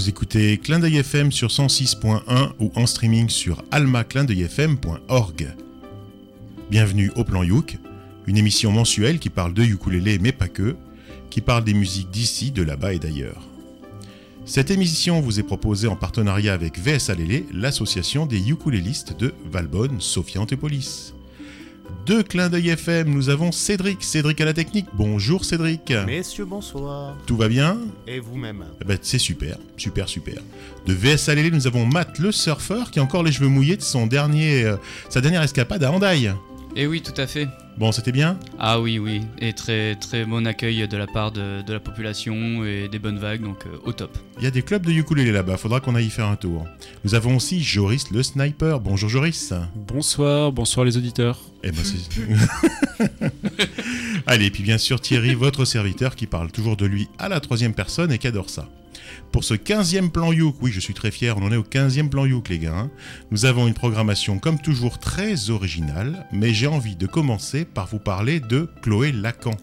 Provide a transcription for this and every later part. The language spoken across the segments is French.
Vous écoutez Clin d'œil FM sur 106.1 ou en streaming sur almaclindeuilfm.org. Bienvenue au Plan Youk, une émission mensuelle qui parle de ukulélé mais pas que, qui parle des musiques d'ici, de là-bas et d'ailleurs. Cette émission vous est proposée en partenariat avec VSA Lélé, l'association des ukulélistes de Valbonne, Sophia Antipolis. De Clin d'œil FM, nous avons Cédric. Cédric à la technique. Bonjour Cédric. Messieurs, bonsoir. Tout va bien Et vous-même Eh ben, C'est super, super, super. De VSA Lélé, nous avons Matt le surfeur qui a encore les cheveux mouillés de son dernier, euh, sa dernière escapade à Hendaye. Et oui, tout à fait. Bon, c'était bien Ah oui, oui. Et très, très bon accueil de la part de, de la population et des bonnes vagues, donc euh, au top. Il y a des clubs de ukulélé là-bas, faudra qu'on aille y faire un tour. Nous avons aussi Joris le sniper. Bonjour Joris. Bonsoir, bonsoir les auditeurs. Eh ben c'est... Allez, puis bien sûr Thierry, votre serviteur, qui parle toujours de lui à la troisième personne et qui adore ça. Pour ce 15e plan Youk, oui je suis très fier, on en est au 15e plan Youk les gars, hein. nous avons une programmation comme toujours très originale, mais j'ai envie de commencer par vous parler de Chloé Lacan.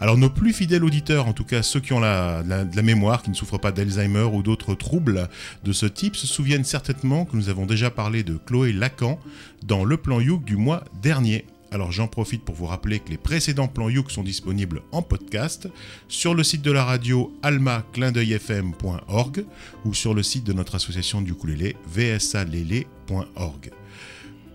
Alors nos plus fidèles auditeurs, en tout cas ceux qui ont de la mémoire, qui ne souffrent pas d'Alzheimer ou d'autres troubles de ce type, se souviennent certainement que nous avons déjà parlé de Chloé Lacan dans le plan Youk du mois dernier. Alors j'en profite pour vous rappeler que les précédents plans Youk sont disponibles en podcast sur le site de la radio almaclindeuilfm.org ou sur le site de notre association du ukulélé vsalélé.org.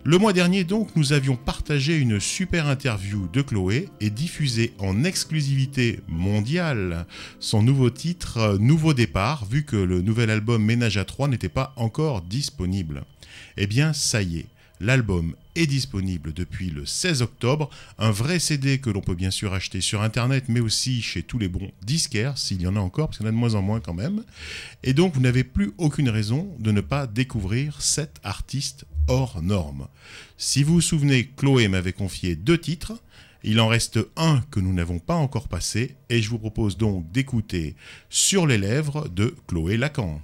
Le mois dernier donc, nous avions partagé une super interview de Chloé et diffusé en exclusivité mondiale son nouveau titre euh, Nouveau départ, vu que le nouvel album Ménage à 3 n'était pas encore disponible. Eh bien, ça y est, l'album est disponible depuis le 16 octobre, un vrai CD que l'on peut bien sûr acheter sur internet, mais aussi chez tous les bons disquaires, s'il y en a encore, parce qu'il y en a de moins en moins quand même. Et donc, vous n'avez plus aucune raison de ne pas découvrir cet artiste hors norme. Si vous vous souvenez, Chloé m'avait confié deux titres. Il en reste un que nous n'avons pas encore passé, et je vous propose donc d'écouter Sur les lèvres de Chloé Lacan.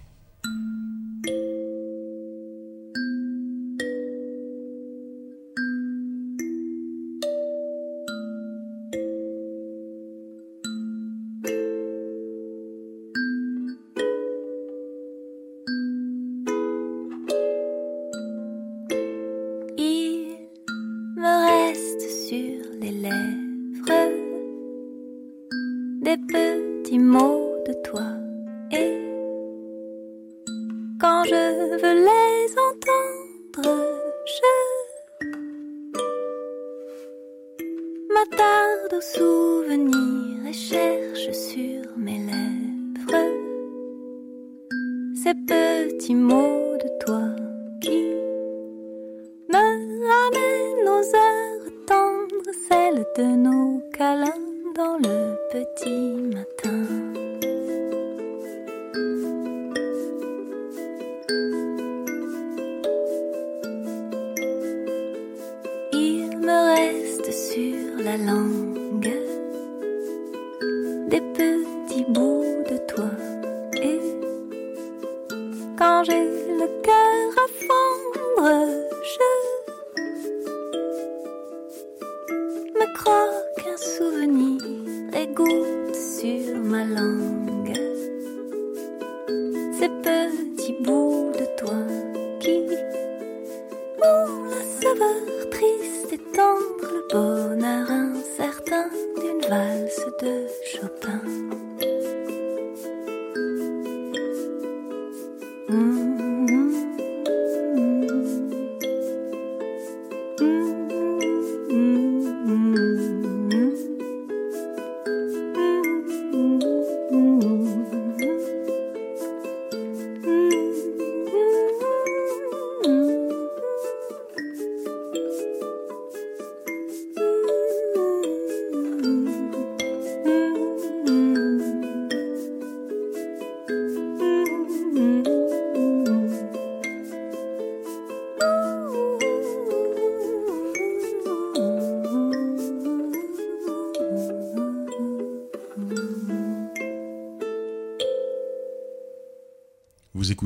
Vous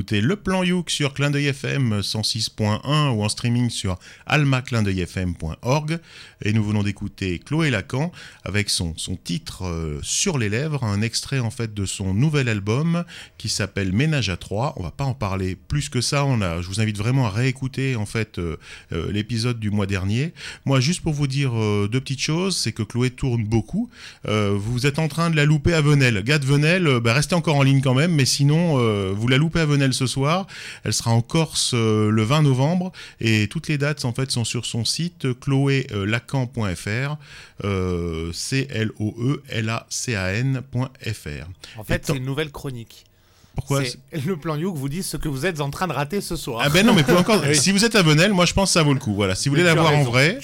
écoutez Le Plan Youk sur Clin FM 106.1 ou en streaming sur almaclindeuilfm.org. Et nous venons d'écouter Chloé Lacan avec son, son titre euh, Sur les lèvres, un extrait en fait de son nouvel album qui s'appelle Ménage à trois. On va pas en parler plus que ça. On a, je vous invite vraiment à réécouter en fait euh, euh, l'épisode du mois dernier. Moi, juste pour vous dire deux petites choses, c'est que Chloé tourne beaucoup. Vous êtes en train de la louper à Venelle. Gars de Venelle, bah, restez encore en ligne quand même, mais sinon, vous la loupez à Venelle ce soir. Elle sera en Corse euh, le 20 novembre et toutes les dates en fait sont sur son site chloélacan.fr, euh, c l o e l a c a n.fr. En fait, c'est une nouvelle chronique. Pourquoi le plan Youk vous dit ce que vous êtes en train de rater ce soir. Ah ben non, mais pour encore, Oui. si vous êtes à Venelle, moi je pense que ça vaut le coup. Voilà, si vous voulez Tu la as voir en vrai,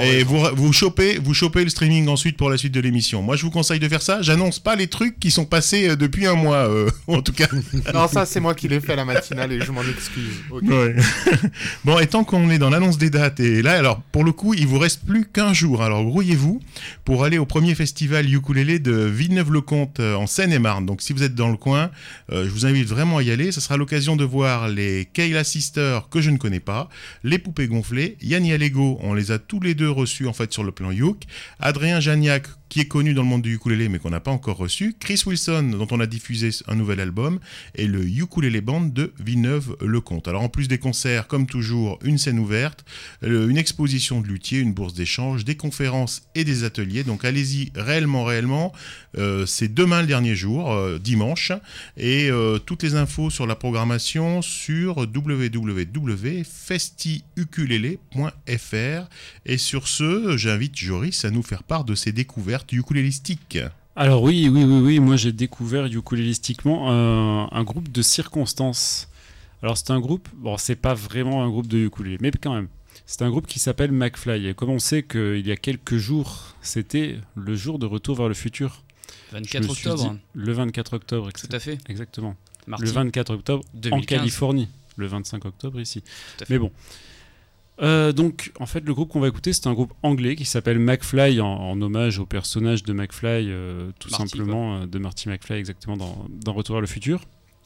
Et raison. vous, vous, chopez, vous chopez le streaming ensuite pour la suite de l'émission. Moi, je vous conseille de faire ça. J'annonce pas les trucs qui sont passés euh, depuis un mois, euh, en tout cas. Non, ça, c'est moi qui l'ai fait à la matinale et je m'en excuse. Ouais. bon, et tant qu'on est dans l'annonce des dates, et là, alors, pour le coup, il vous reste plus qu'un jour. Alors, grouillez-vous pour aller au premier festival ukulélé de Villeneuve-le-Comte euh, en Seine-et-Marne. Donc, si vous êtes dans le coin, euh, je vous invite vraiment à y aller. Ce sera l'occasion de voir les Kayla Sisters que je ne connais pas, les poupées gonflées, Yanni Allego, on les a tous les deux reçus en fait sur le plan Youk, Adrien Janiac qui est connu dans le monde du ukulélé mais qu'on n'a pas encore reçu, Chris Wilson dont on a diffusé un nouvel album et le Ukulélé Band de Villeneuve-le-Comte. Alors en plus des concerts, comme toujours, une scène ouverte, euh, une exposition de luthiers, une bourse d'échange, des conférences et des ateliers. Donc allez-y réellement, réellement. Euh, C'est demain le dernier jour, euh, dimanche, et toutes les infos sur la programmation sur www.festiukulele.fr. Et sur ce, j'invite Joris à nous faire part de ses découvertes ukulélistiques. Alors oui, oui, oui, oui, moi j'ai découvert ukulélistiquement un, un groupe de circonstances. Alors c'est un groupe, bon c'est pas vraiment un groupe de ukulélé, mais quand même. C'est un groupe qui s'appelle McFly. Et comme on sait qu'il y a quelques jours, c'était le jour de retour vers le futur. Je 24 me suis octobre, dit- le 24 octobre, tout à fait. exactement. Le 24 octobre en 2015. Californie. Le 25 octobre ici. Tout à fait. Mais bon. Euh, donc, en fait, le groupe qu'on va écouter, c'est un groupe anglais qui s'appelle McFly, en, en hommage au personnage de McFly, euh, tout Marty, simplement, euh, de Marty McFly, exactement, dans, dans Retour vers le futur.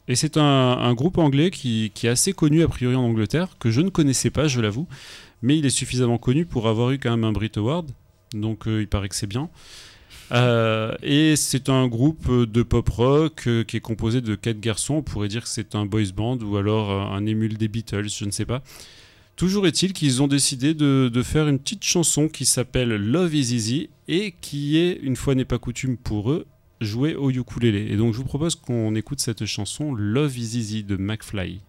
Et c'est un, un groupe anglais qui, qui est assez connu, a priori, en Angleterre, que je ne connaissais pas, je l'avoue, mais il est suffisamment connu pour avoir eu quand même un Brit Award, donc il paraît que c'est bien. Euh, et c'est un groupe de pop rock euh, qui est composé de quatre garçons. On pourrait dire que c'est un boys band ou alors euh, un émule des Beatles, je ne sais pas. Toujours est-il qu'ils ont décidé de, faire une petite chanson qui s'appelle Love is Easy et qui est, une fois n'est pas coutume pour eux, jouée au ukulélé. Et donc je vous propose qu'on écoute cette chanson Love is Easy de McFly.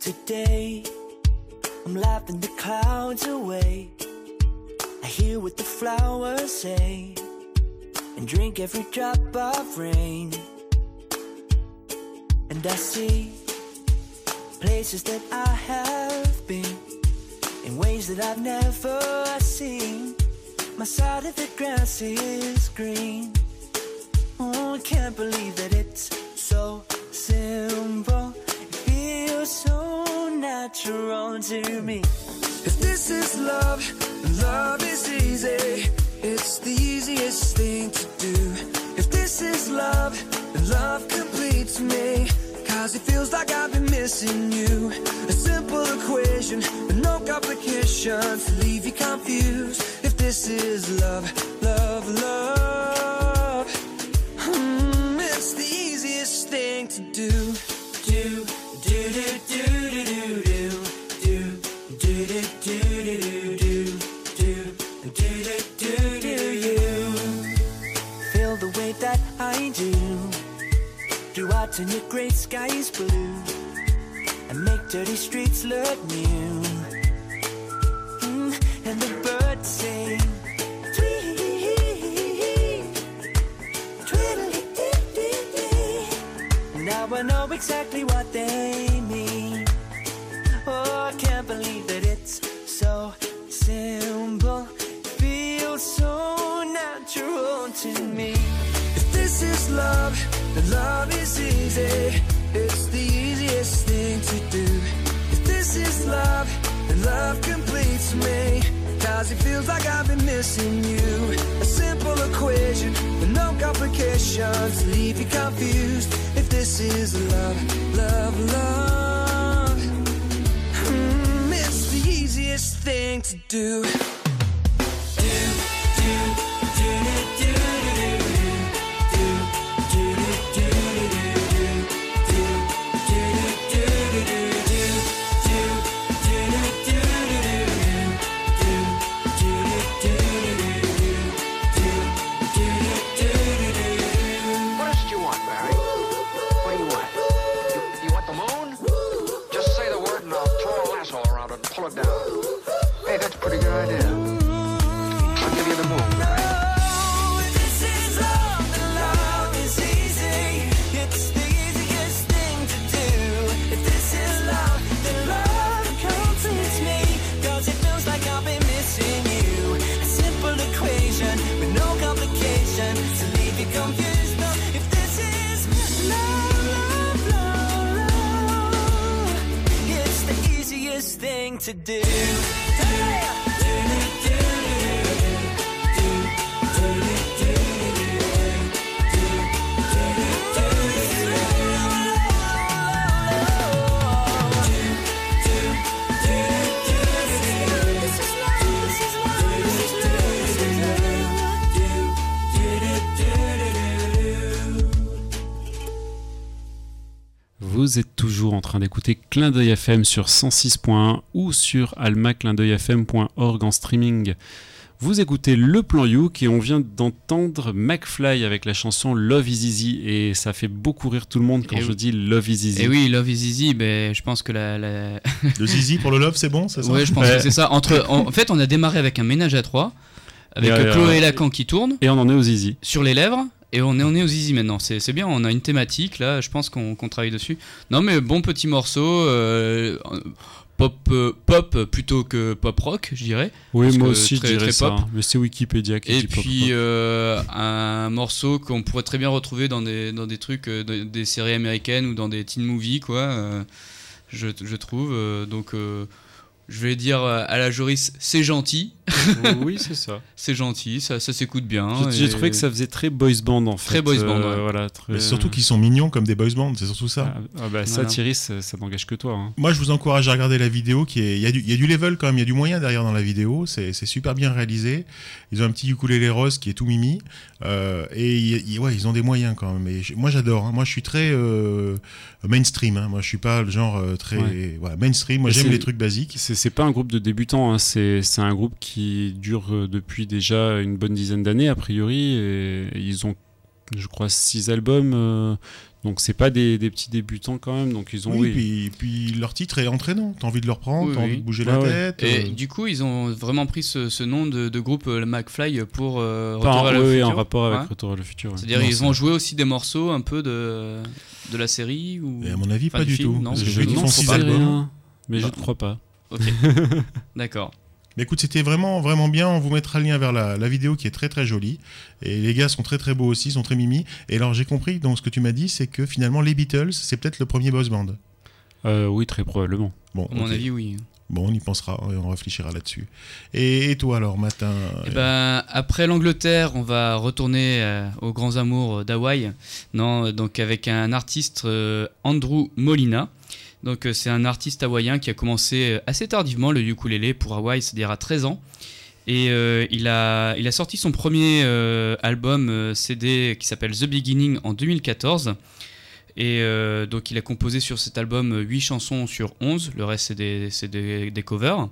Today, I'm laughing the clouds away. I hear what the flowers say and drink every drop of rain. And I see places that I have been in ways that I've never seen. My side of the grass is green. Oh, I can't believe that it's so simple. It feels so natural to me. If this is love, love is easy. It's the easiest thing to do. If this is love, then love completes me. Cause it feels like I've been missing you. A simple equation with no complications to leave you confused. If this is love, love, love, hmm, it's the easiest thing to. Do, do, do, do, do, Do I turn your gray skies blue and make dirty streets look new? Mm, and the birds sing. Now I know exactly what they mean. Oh, I can't believe that it's so simple. Feels so natural to me. If this is love, then love is easy. It's the easiest thing to do. If this is love, then love completes me. Cause it feels like I've been missing you. A simple equation with no complications. Leave you confused if this is love, love, love. Mm, it's the easiest thing to do. Clin d'œil FM sur 106.1 ou sur almaclindeuilfm.org en streaming. Vous écoutez Le Plan Youk et on vient d'entendre McFly avec la chanson Love is Easy et ça fait beaucoup rire tout le monde quand Et je oui. dis Love is Easy. Et oui, Love is Easy, ben, je pense que la. la- Le zizi pour le love, c'est bon, c'est ça? Ouais, je pense Ouais. que c'est ça. Entre, en, en fait, on a démarré avec un ménage à trois, avec Ouais, euh, Chloé ouais. Lacan qui tourne Et on en est aux Easy. sur les lèvres. Et on est, on est aux Easy maintenant, c'est c'est bien, on a une thématique là, je pense qu'on qu'on travaille dessus. Non mais bon petit morceau, euh, pop, euh, pop plutôt que pop rock, je dirais. Oui, moi aussi très- je dirais ça. pop. hein. Mais c'est Wikipédia qui Et dit puis euh, un morceau qu'on pourrait très bien retrouver dans des, dans des trucs, euh, de- des séries américaines ou dans des teen movies, quoi. je, je trouve. donc, je vais dire euh, à la Joris, c'est gentil, oui, c'est ça. c'est gentil, ça, ça s'écoute bien. J'ai- et- trouvé que ça faisait très boys band en fait. Très boys band, Euh, ouais. voilà, très- Mais surtout qu'ils sont mignons comme des boys bands, c'est surtout ça. Ah, ah bah, ça. Thierry, ça, ça n'engage que toi. hein. Moi, je vous encourage à regarder la vidéo. Qui est... il, y a du, il y a du level quand même, il y a du moyen derrière dans la vidéo. C'est c'est super bien réalisé. Ils ont un petit ukulélé rose qui est tout mimi. Euh, et ouais, ils ont des moyens quand même. Et moi, j'adore. hein. Moi, je suis très euh, mainstream. hein. Moi, je suis pas le genre très Ouais. voilà, mainstream. Moi, j'aime les trucs basiques. C'est c'est pas un groupe de débutants, hein, c'est c'est un groupe qui dure euh, depuis déjà une bonne dizaine d'années a priori. Et, et ils ont, je crois, six albums. euh, donc c'est pas des, des petits débutants quand même. Donc ils ont. Oui, oui. Puis, puis leur titre est entraînant. T'as envie de le reprendre, Oui, t'as oui. envie de bouger la ouais. tête. Et euh, du coup, ils ont vraiment pris ce, ce nom de, de groupe euh, le McFly pour euh, Pas Retour le futur. en rapport avec Ouais. Retour vers le futur. ouais. C'est-à-dire, Non, ils c'est- vont jouer aussi des morceaux un peu de, de la série ou... et à mon avis, Enfin, pas du du film, tout. non, film, font faut six albums. rien, mais je Non. ne crois pas. Ok, d'accord. Mais écoute, c'était vraiment, vraiment bien. On vous mettra le lien vers la, la vidéo qui est très, très jolie. Et les gars sont très, très beaux aussi, sont très mimi. Et alors, j'ai compris, donc, ce que tu m'as dit, c'est que finalement, les Beatles, c'est peut-être le premier boys band. Euh, oui, très probablement. Bon, À mon avis, oui. Bon, on y pensera et on réfléchira là-dessus. Et, et toi, alors, matin Eh ben, après l'Angleterre, on va retourner euh, aux grands amours d'Hawaï. Non, euh, donc avec un artiste euh, Andrew Molina. Donc euh, c'est un artiste hawaïen qui a commencé euh, assez tardivement le ukulélé pour Hawaï, c'est-à-dire à 13 ans. Et euh, il, a, sorti son premier album CD qui s'appelle The Beginning en 2014. Et donc il a composé sur cet album 8 chansons sur 11, le reste c'est des, covers.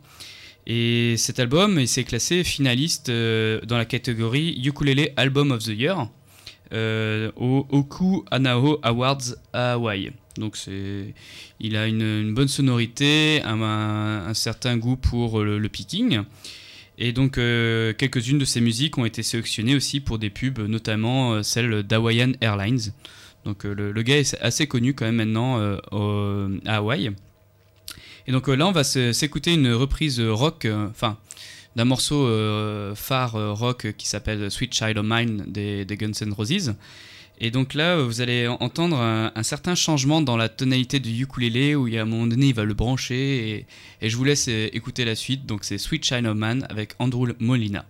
Et cet album, il s'est classé finaliste dans la catégorie Ukulele Album of the Year au Oku Anao Awards à Hawaï. Donc il a une, bonne sonorité, un, certain goût pour le, le picking. Et donc euh, quelques-unes de ses musiques ont été sélectionnées aussi pour des pubs, notamment euh, celle d'Hawaiian Airlines. Donc euh, le, gars est assez connu quand même maintenant à Hawaï. Et donc là, on va s'écouter une reprise rock, enfin, d'un morceau phare rock qui s'appelle Sweet Child of Mine des, des Guns N' Roses. Et donc là, vous allez entendre un, certain changement dans la tonalité du ukulélé où il y a un moment donné, il va le brancher et, je vous laisse euh, écouter la suite. Donc c'est Sweet of Man avec Andrew Molina.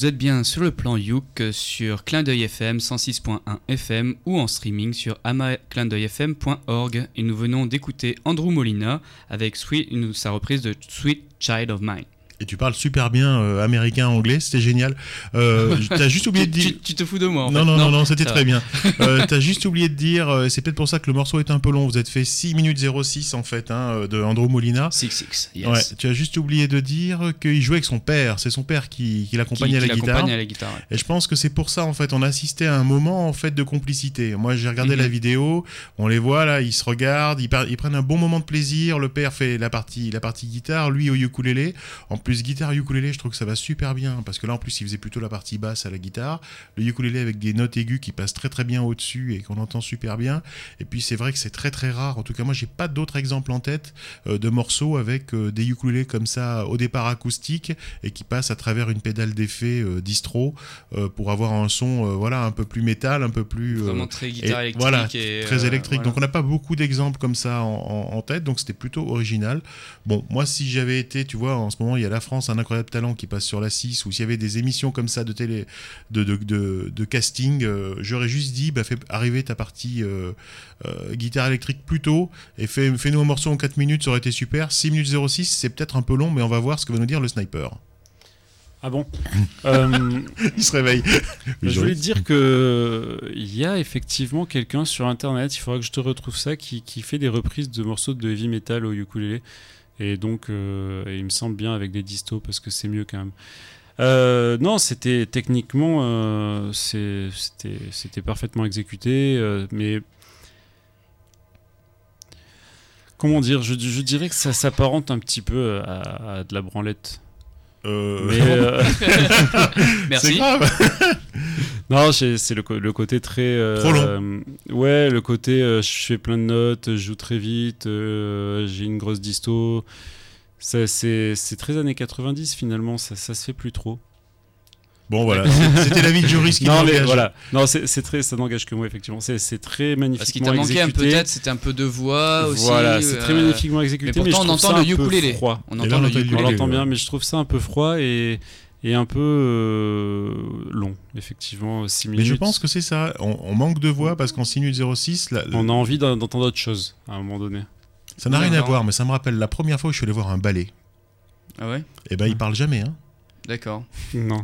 Vous êtes bien sur le plan Youk euh, sur Clin d'œil FM 106.1 FM ou en streaming sur amaclindeuilfm.org et nous venons d'écouter Andrew Molina avec sa reprise de Sweet Child of Mine. Et tu parles super bien euh, américain, anglais, c'était génial. Euh, T'as juste oublié de Tu, dire. tu- tu te fous de moi en Non, fait. non, non, non, c'était très bien. Euh, T'as juste oublié de dire, euh, c'est peut-être pour ça que le morceau est un peu long. Vous êtes fait 6 minutes 06 en fait, hein, de Andrew Molina. 6-6, yes. Ouais, tu as juste oublié de dire qu'il jouait avec son père. C'est son père qui, qui l'accompagne Qui- à la guitare. l'accompagne à la guitare. ouais. Et je pense que c'est pour ça en fait, on a assisté à un moment en fait de complicité. Moi, j'ai regardé Mhm. la vidéo, on les voit là, ils se regardent, ils, ils prennent un bon moment de plaisir. Le père fait la partie, la partie guitare, lui au ukulélé. En plus, guitare ukulélé, je trouve que ça va super bien parce que là en plus, il faisait plutôt la partie basse à la guitare, le ukulélé avec des notes aiguës qui passent très très bien au-dessus et qu'on entend super bien. Et puis c'est vrai que c'est très très rare. En tout cas, moi, j'ai pas d'autres exemples en tête euh, de morceaux avec euh, des ukulélés comme ça au départ acoustiques et qui passent à travers une pédale d'effet euh, distro pour avoir un son voilà un peu plus métal, un peu plus Vraiment très guitare et électrique. voilà, et, très électrique. voilà. Donc on n'a pas beaucoup d'exemples comme ça en, en- en tête, donc c'était plutôt original. Bon, moi si j'avais été, tu vois, en ce moment il y a la France, un incroyable talent qui passe sur la 6, ou s'il y avait des émissions comme ça de télé, de, de, de, de casting, euh, j'aurais juste dit, bah, fais arriver ta partie euh, euh, guitare électrique plus tôt et fais, fais-nous un morceau en 4 minutes, ça aurait été super. 6 minutes 06, c'est peut-être un peu long, mais on va voir ce que va nous dire le sniper. Ah bon? Euh, Il se réveille. Je voulais te dire que il y a effectivement quelqu'un sur internet, il faudra que je te retrouve ça, qui, qui fait des reprises de morceaux de heavy metal au ukulélé. Et donc, euh, il me semble bien avec des distos parce que c'est mieux quand même. Euh, non, c'était techniquement, euh, c'était parfaitement exécuté, euh, mais comment dire, je, je dirais que ça s'apparente un petit peu à, à de la branlette. Euh, Mais, euh, c'est Merci. Non, c'est le, côté très. euh, Trop long. euh, ouais, le côté euh, je fais plein de notes, je joue très vite, euh, j'ai une grosse disto. Ça, C'est très années 90 finalement, ça, ça se fait plus trop. Bon voilà, c'était l'avis de Joris qui non, mais voilà. Non, c'est très, ça n'engage que moi effectivement. C'est très magnifiquement Parce qu'il t'a manqué un peu exécuté. peut-être, c'était un peu de voix aussi. Voilà, c'est très magnifiquement exécuté. Mais pourtant, je on entend ça le ukulélé. On Et entend là, on le On ukulélé. ukulélé. l'entend bien, ouais. mais je trouve ça un peu froid et, et un peu euh, long, effectivement, 6 minutes. Mais je pense que c'est ça. On, on manque de voix parce qu'en 6 minutes 06, la- On a envie d'en- d'entendre autre chose à un moment donné. ça n'a rien à voir, mais ça me rappelle la première fois où je suis allé voir un ballet. Ah ouais? Et ben, il parle jamais, hein. D'accord. Non.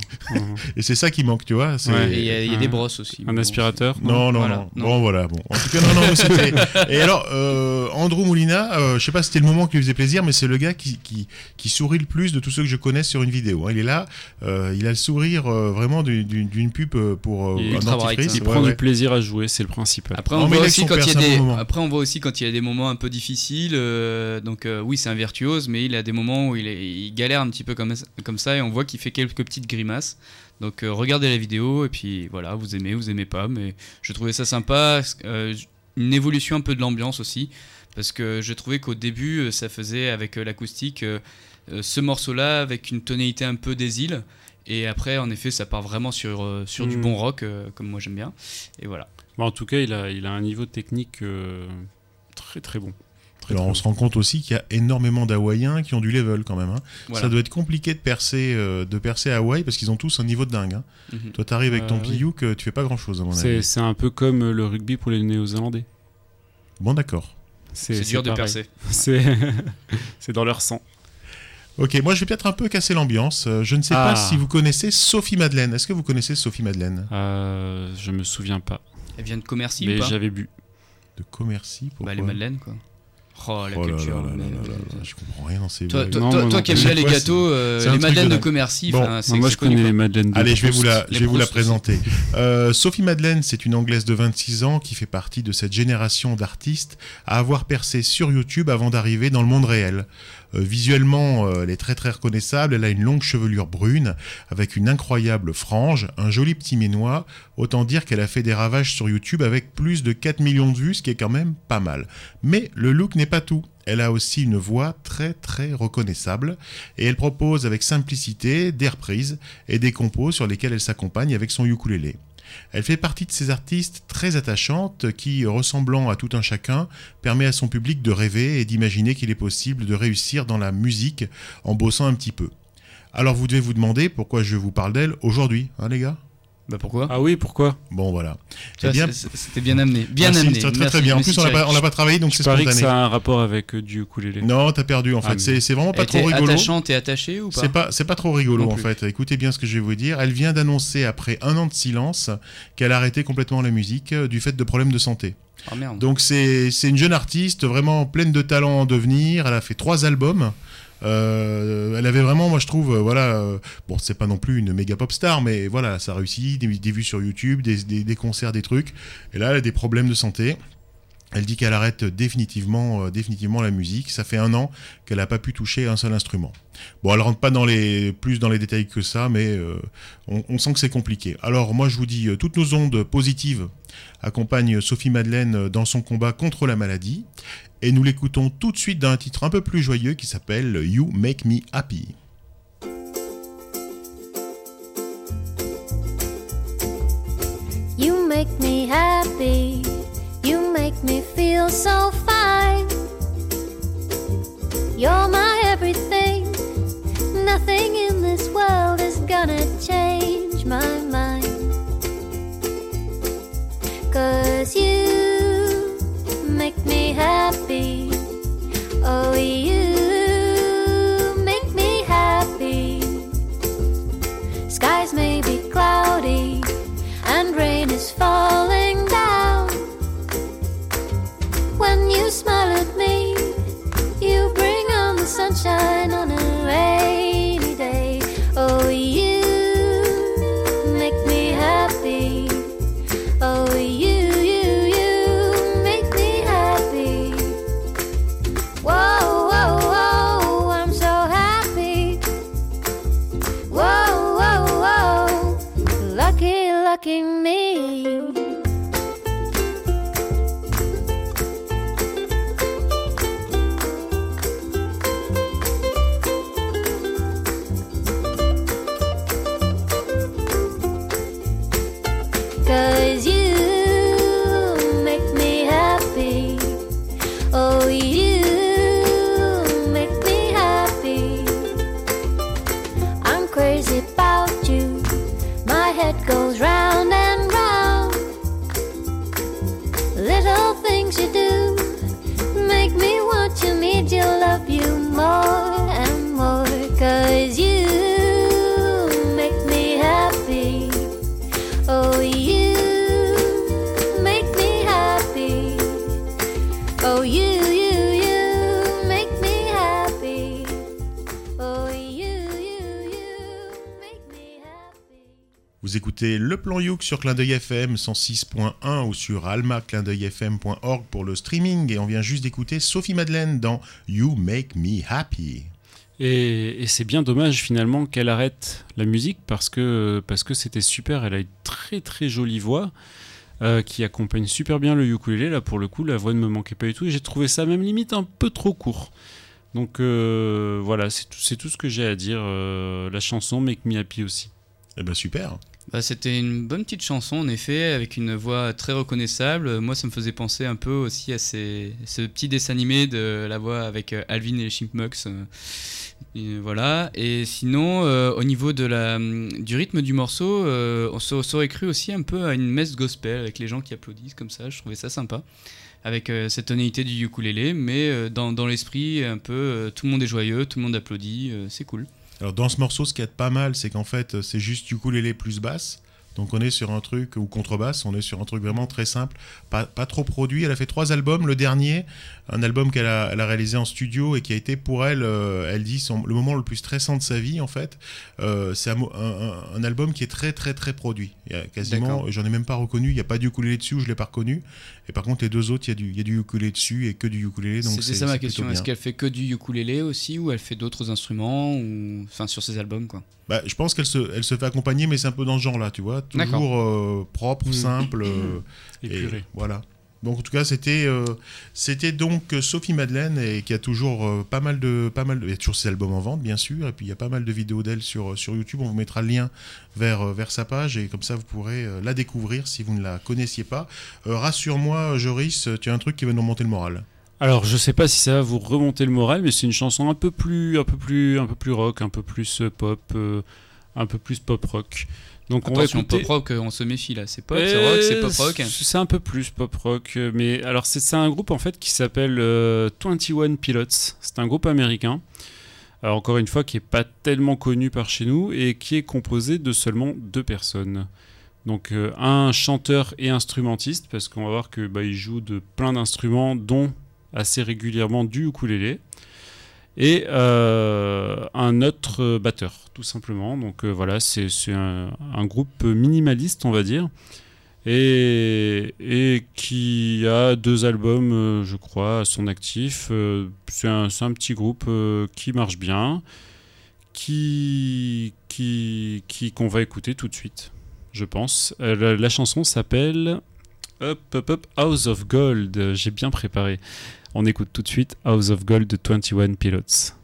Et c'est ça qui manque, tu vois. Ouais. Il y a, y des brosses aussi. Un Bon, aspirateur Non, non, Voilà, non. Bon, voilà. Bon. En tout cas, non, non, c'était. Et alors, euh, Andrew Moulina, euh, je sais pas si c'était le moment qui lui faisait plaisir, mais c'est le gars qui, qui, qui sourit le plus de tous ceux que je connais sur une vidéo. hein. Il est là, euh, il a le sourire euh, vraiment d'une- pub pour euh, Il un bright, hein. Il Ouais, prend ouais. du plaisir à jouer, c'est le principal. Après on, voit aussi quand il y a des... Après, on voit aussi quand il y a des moments un peu difficiles. euh, donc, euh, oui, c'est un virtuose, mais il a des moments où il, est- il galère un petit peu comme, comme ça et on voit qu'il fait quelques petites grimaces. Donc, euh, regardez la vidéo et puis voilà, vous aimez, vous aimez pas. Mais je trouvais ça sympa. euh, une évolution un peu de l'ambiance aussi. Parce que je trouvais qu'au début, euh, ça faisait avec l'acoustique ce morceau-là avec une tonalité un peu des îles. Et après, en effet, ça part vraiment sur, sur du Mm. bon rock, comme moi j'aime bien. Et voilà. Bon, en tout cas, il a, il a un niveau technique très très bon. Très, Alors, très on se rend compte aussi qu'il y a énormément d'Hawaïens qui ont du level quand même. hein. Voilà. Ça doit être compliqué de percer, euh, de percer à Hawaï parce qu'ils ont tous un niveau de dingue. hein. Mhm. Toi, t'arrives avec ton Euh, oui. piyuk, euh, tu fais pas grand chose à mon C'est avis. c'est un peu comme le rugby pour les Néo-Zélandais. Bon, d'accord. C'est dur de pareil. percer. C'est c'est dans leur sang. Ok, moi je vais peut-être un peu casser l'ambiance. Euh, Je ne sais Ah. pas si vous connaissez Sophie Madeleine. Est-ce que vous connaissez Sophie Madeleine? Euh, je me souviens pas, Elle vient de Commercy mais j'avais bu. De Commercy Bah, pourquoi? Les Madeleines, quoi. Oh, la Oh culture. là là mais- là là là, Je comprends rien dans ces Toi, blagues. toi, Non, toi- moi toi non qui aimes bien les gâteaux, euh, les madeleines de. Commercy, Bon. Non, moi, je connais quoi. les Madeleines de Allez, je vais vous la, je vais vous présenter. Euh, Sophie Madeleine, c'est une Anglaise de 26 ans qui fait partie de cette génération d'artistes à avoir percé sur YouTube avant d'arriver dans le monde réel. Euh, visuellement, euh, elle est très très reconnaissable. Elle a une longue chevelure brune avec une incroyable frange, un joli petit ménois. Autant dire qu'elle a fait des ravages sur YouTube avec plus de 4 millions de vues, ce qui est quand même pas mal. Mais le look n'est pas tout. Elle a aussi une voix très très reconnaissable et elle propose avec simplicité des reprises et des compos sur lesquels elle s'accompagne avec son ukulélé. Elle fait partie de ces artistes très attachantes qui, ressemblant à tout un chacun, permet à son public de rêver et d'imaginer qu'il est possible de réussir dans la musique en bossant un petit peu. Alors vous devez vous demander pourquoi je vous parle d'elle aujourd'hui, hein les gars? Bah pourquoi? Ah oui, pourquoi? Bon voilà. Ça, Eh bien, C'était bien amené. Bien merci, amené. Très très, Merci, bien. En plus on l'a pas, travaillé donc c'est parie que spontané. ça a un rapport avec euh, du ukulélé. Non, t'as perdu en Ah, fait. mais- C'est c'est vraiment pas Elle trop rigolo. attachante et attachée ou pas? C'est pas, c'est pas trop rigolo en fait. Écoutez bien ce que je vais vous dire. Elle vient d'annoncer après un an de silence qu'elle a arrêté complètement la musique euh, du fait de problèmes de santé. Oh merde. Donc c'est c'est une jeune artiste vraiment pleine de talent en devenir. Elle a fait trois albums. Euh, elle avait vraiment, moi je trouve, euh, voilà, euh, bon c'est pas non plus une méga pop star, mais voilà, ça a réussi, des, des vues sur YouTube, des concerts, des trucs. Et là, elle a des problèmes de santé. Elle dit qu'elle arrête définitivement, euh, définitivement la musique. Ça fait un an qu'elle n'a pas pu toucher un seul instrument. Bon, elle rentre pas dans les, plus dans les détails que ça, mais euh, on, sent que c'est compliqué. Alors moi je vous dis, euh, toutes nos ondes positives accompagnent Sophie Madeleine dans son combat contre la maladie. Et nous l'écoutons tout de suite dans un titre un peu plus joyeux qui s'appelle You Make Me Happy. You make me happy. You make me feel so fine. You're my everything. Nothing in this world is gonna change my mind. Cause you make me happy. Oh, you on Vous écoutez Le Plan Youk sur Clin d'œil FM 106.1 ou sur almaclindeuilfm.org pour le streaming et on vient juste d'écouter Sophie Madeleine dans You Make Me Happy. Et, et c'est bien dommage finalement qu'elle arrête la musique parce que parce que c'était super. Elle a une très très jolie voix euh, qui accompagne super bien le ukulélé. Là pour le coup, la voix ne me manquait pas du tout. Et j'ai trouvé ça même limite un peu trop court. Donc euh, voilà, c'est tout, c'est tout ce que j'ai à dire. Euh, la chanson Make Me Happy aussi. Eh ben super. Bah, C'était une bonne petite chanson, en effet, avec une voix très reconnaissable. Moi, ça me faisait penser un peu aussi à ces, ce petit dessin animé de la voix avec euh, Alvin et les Chipmunks. euh, voilà. Et sinon, euh, au niveau la, du rythme du morceau, euh, on s'aurait cru aussi un peu à une messe gospel avec les gens qui applaudissent comme ça. Je trouvais ça sympa. Avec cette tonalité du ukulélé, mais dans, l'esprit, un peu, tout le monde est joyeux, tout le monde applaudit, c'est cool. Alors dans ce morceau, ce qui est pas mal, c'est qu'en fait, c'est juste ukulélé plus basse. Donc on est sur un truc, ou contrebasse, on est sur un truc vraiment très simple, pas, pas trop produit. Elle a fait trois albums. Le dernier, un album qu'elle a, elle a réalisé en studio et qui a été pour elle, euh, elle dit, son- le moment le plus stressant de sa vie, en fait. Euh, c'est un, un- album qui est très très très produit. Il y a quasiment, j'en ai même pas reconnu, il n'y a pas de ukulélé dessus, je l'ai pas reconnu. Et par contre, les deux autres, il y a du, y a du ukulélé dessus et que du ukulélé. C'était c'est- ça ma question. Est-ce qu'elle fait que du ukulélé aussi ou elle fait d'autres instruments ou enfin sur ses albums quoi? Bah, je pense qu'elle se, elle se fait accompagner, mais c'est un peu dans ce genre-là, tu vois. Toujours euh, propre, Mhm. simple. euh, et Épuré. voilà. Donc en tout cas, c'était euh, donc euh, Sophie Madeleine et qui a toujours euh, pas mal de pas mal il ses albums en vente bien sûr et puis il y a pas mal de vidéos d'elle sur YouTube. On vous mettra le lien vers vers sa page et comme ça vous pourrez la découvrir si vous ne la connaissiez pas. Rassure-moi, Joris, tu as un truc qui va nous remonter le moral. Alors, je sais pas si ça va vous remonter le moral, mais c'est une chanson un peu plus, un peu plus, un peu plus rock, un peu plus pop, un peu plus pop rock. Donc, Attention, on va écouter. pop rock, on se méfie là. C'est pop, c'est rock, c'est pop rock. C'est un peu plus pop rock, euh, mais alors c'est c'est un groupe en fait qui s'appelle euh, 21 Pilots. C'est un groupe américain. Alors encore une fois, qui est pas tellement connu par chez nous et qui est composé de seulement deux personnes. Donc euh, un chanteur et instrumentiste, parce qu'on va voir que bah, il joue de plein d'instruments, dont assez régulièrement du ukulélé, et euh, un autre batteur, tout simplement. Donc euh, voilà, c'est un, groupe minimaliste, on va dire, et, qui a deux albums, euh, je crois, à son actif. C'est un, petit groupe qui marche bien, qui qui qui qu'on va écouter tout de suite, je pense. La, la chanson s'appelle Up Up Up House of Gold. J'ai bien préparé. On écoute tout de suite House of Gold de 21 Pilots.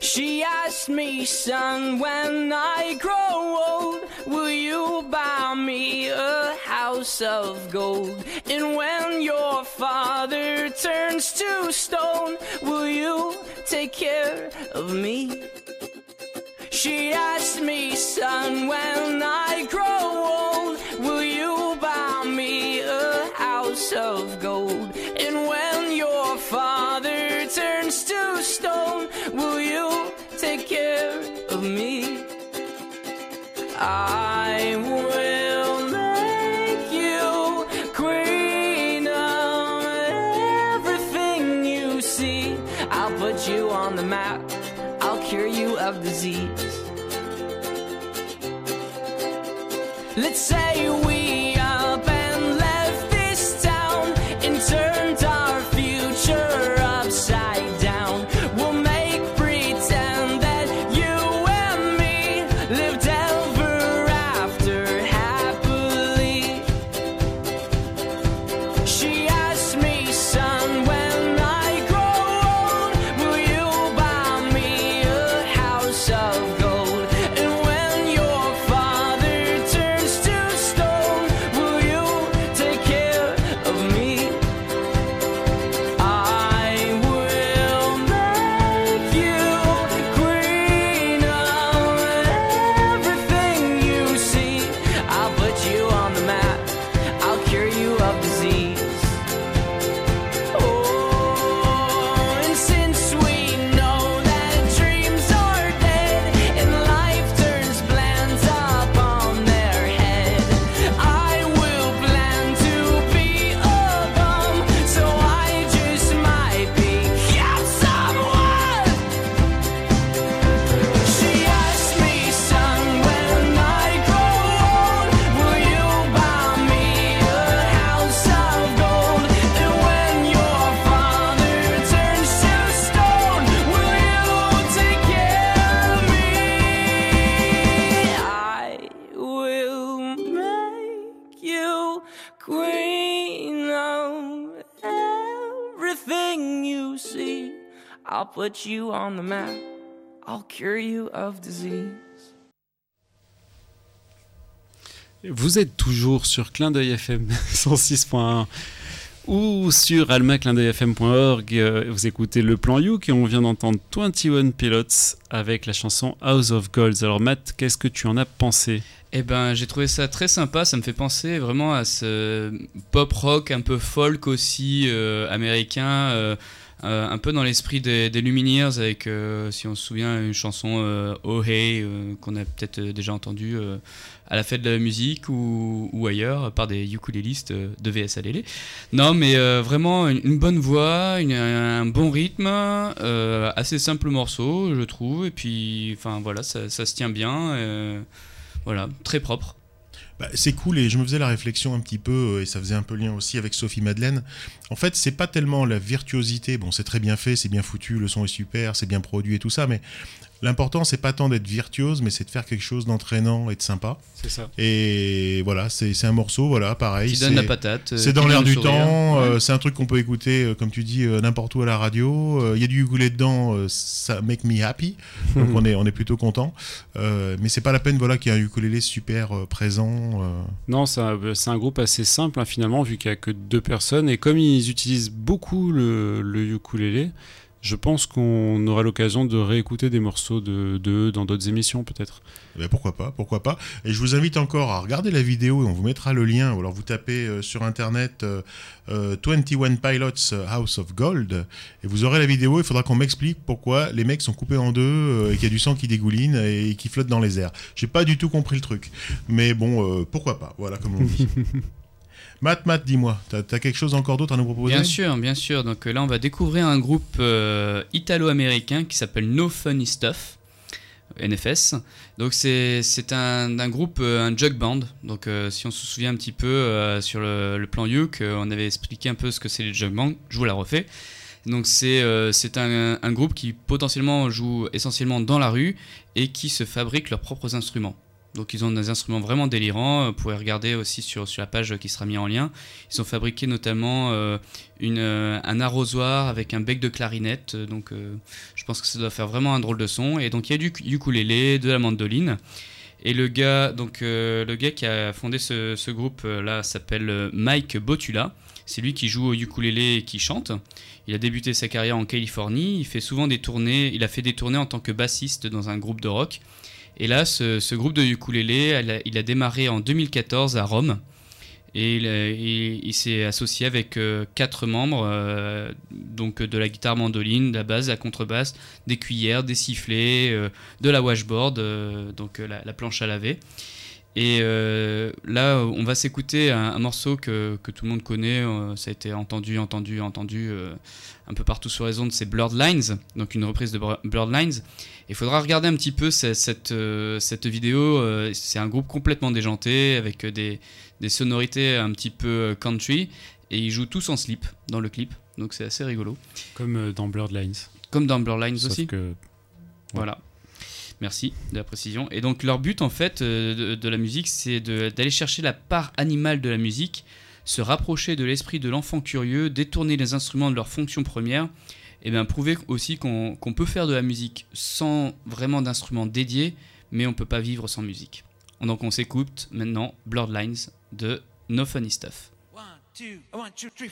She asked me, son, when I grow old, will you buy me a house of gold? And when your father turns to stone, will you take care of me? She asked me, son, when I grow old, will you buy me a house of gold? And when your father turns to stone, will you take care of me? I will make you queen of everything you see. I'll put you on the map. I'll cure you of disease. Say put you on the map. I'll cure you of disease. Vous êtes toujours sur Clin d'œil FM 106.1 ou sur almaclindeuilfm.org. Euh, Vous écoutez le plan Youk et on vient d'entendre 21 Pilots avec la chanson House of Gold. Alors Matt, qu'est-ce que tu en as pensé? Eh ben, j'ai trouvé ça très sympa. Ça me fait penser vraiment à ce pop rock un peu folk aussi euh, américain, euh, euh, un peu dans l'esprit des, Lumineers avec, euh, si on se souvient, une chanson euh, Oh Hey qu'on a peut-être déjà entendue à la fête de la musique ou, ailleurs par des ukulélistes de VS. Non, mais vraiment une, bonne voix, un bon rythme, assez simple morceau, je trouve. Et puis, enfin voilà, ça, ça se tient bien. voilà, très propre. Bah, c'est cool et je me faisais la réflexion un petit peu euh, et ça faisait un peu lien aussi avec Sophie Madeleine. En fait, c'est pas tellement la virtuosité. Bon, c'est très bien fait, c'est bien foutu, le son est super, c'est bien produit et tout ça, mais L'important, c'est pas tant d'être virtuose, mais c'est de faire quelque chose d'entraînant et de sympa. C'est ça. Et voilà, c'est un morceau, voilà, pareil. Qui donne la patate. euh, C'est dans l'air du sourire. temps, Ouais. euh, c'est un truc qu'on peut écouter, euh, comme tu dis, euh, n'importe où à la radio. Euh, Il y a du ukulélé dedans, euh, ça make me happy, donc on est, on est plutôt content. Euh, mais c'est pas la peine voilà, qu'il y ait un ukulélé super euh, présent. euh. Non, c'est un, groupe assez simple hein, finalement, vu qu'il n'y a que deux personnes. Et comme ils utilisent beaucoup le, le ukulélé, je pense qu'on aura l'occasion de réécouter des morceaux de d'eux dans d'autres émissions peut-être. Ben, pourquoi pas, pourquoi pas. Et je vous invite encore à regarder la vidéo et on vous mettra le lien. Ou alors vous tapez euh, sur internet euh, euh, 21 Pilots euh, House of Gold et vous aurez la vidéo. Il faudra qu'on m'explique pourquoi les mecs sont coupés en deux euh, et qu'il y a du sang qui dégouline et qui flotte dans les airs. J'ai pas du tout compris le truc. Mais bon, euh, pourquoi pas. Voilà comme on dit. Matt, Matt, dis-moi, t'as as quelque chose encore d'autre à nous proposer? Bien sûr, bien sûr. Donc euh, là, on va découvrir un groupe euh, italo-américain qui s'appelle No Funny Stuff, NFS. Donc c'est un, groupe, euh, un jug band. Donc si on se souvient un petit peu sur le, plan euh, on avait expliqué un peu ce que c'est les jug bands. Je vous la refais. Donc c'est c'est un, un groupe qui potentiellement joue essentiellement dans la rue et qui se fabrique leurs propres instruments. Donc ils ont des instruments vraiment délirants. Vous pouvez regarder aussi sur, sur la page qui sera mise en lien. Ils ont fabriqué notamment euh, une, euh, un arrosoir avec un bec de clarinette. Donc euh, je pense que ça doit faire vraiment un drôle de son. Et donc il y a du ukulélé, de la mandoline. Et le gars, donc, le gars qui a fondé ce, ce groupe euh, là s'appelle Mike Botula. C'est lui qui joue au ukulélé et qui chante. Il a débuté sa carrière en Californie. Il fait souvent des tournées. Il a fait des tournées en tant que bassiste dans un groupe de rock. Et là, ce, groupe de ukulélé, il a démarré en 2014 à Rome. Et il, il s'est associé avec euh, quatre membres, euh, donc de la guitare mandoline, de la basse, de la contrebasse, des cuillères, des sifflets, euh, de la washboard, euh, donc euh, la planche à laver. Et euh, là, on va s'écouter un, un morceau que, que tout le monde connaît, euh, ça a été entendu, entendu, entendu euh, un peu partout sur les ondes, c'est Blurred Lines, donc une reprise de Blur- Blurred Lines. Il faudra regarder un petit peu cette, cette, cette vidéo, c'est un groupe complètement déjanté, avec des, des sonorités un petit peu country, et ils jouent tous en slip dans le clip, donc c'est assez rigolo. Comme dans Blurred Lines. Comme dans Blurred Lines Sauf aussi. que Voilà. Merci de la précision. Et donc leur but en fait euh, de, la musique, c'est d'aller chercher la part animale de la musique, se rapprocher de l'esprit de l'enfant curieux, détourner les instruments de leur fonction première, et bien prouver aussi qu'on peut faire de la musique sans vraiment d'instruments dédiés, mais on peut pas vivre sans musique. Donc on s'écoute maintenant Blurred Lines de No Funny Stuff. One, two, one, two, three,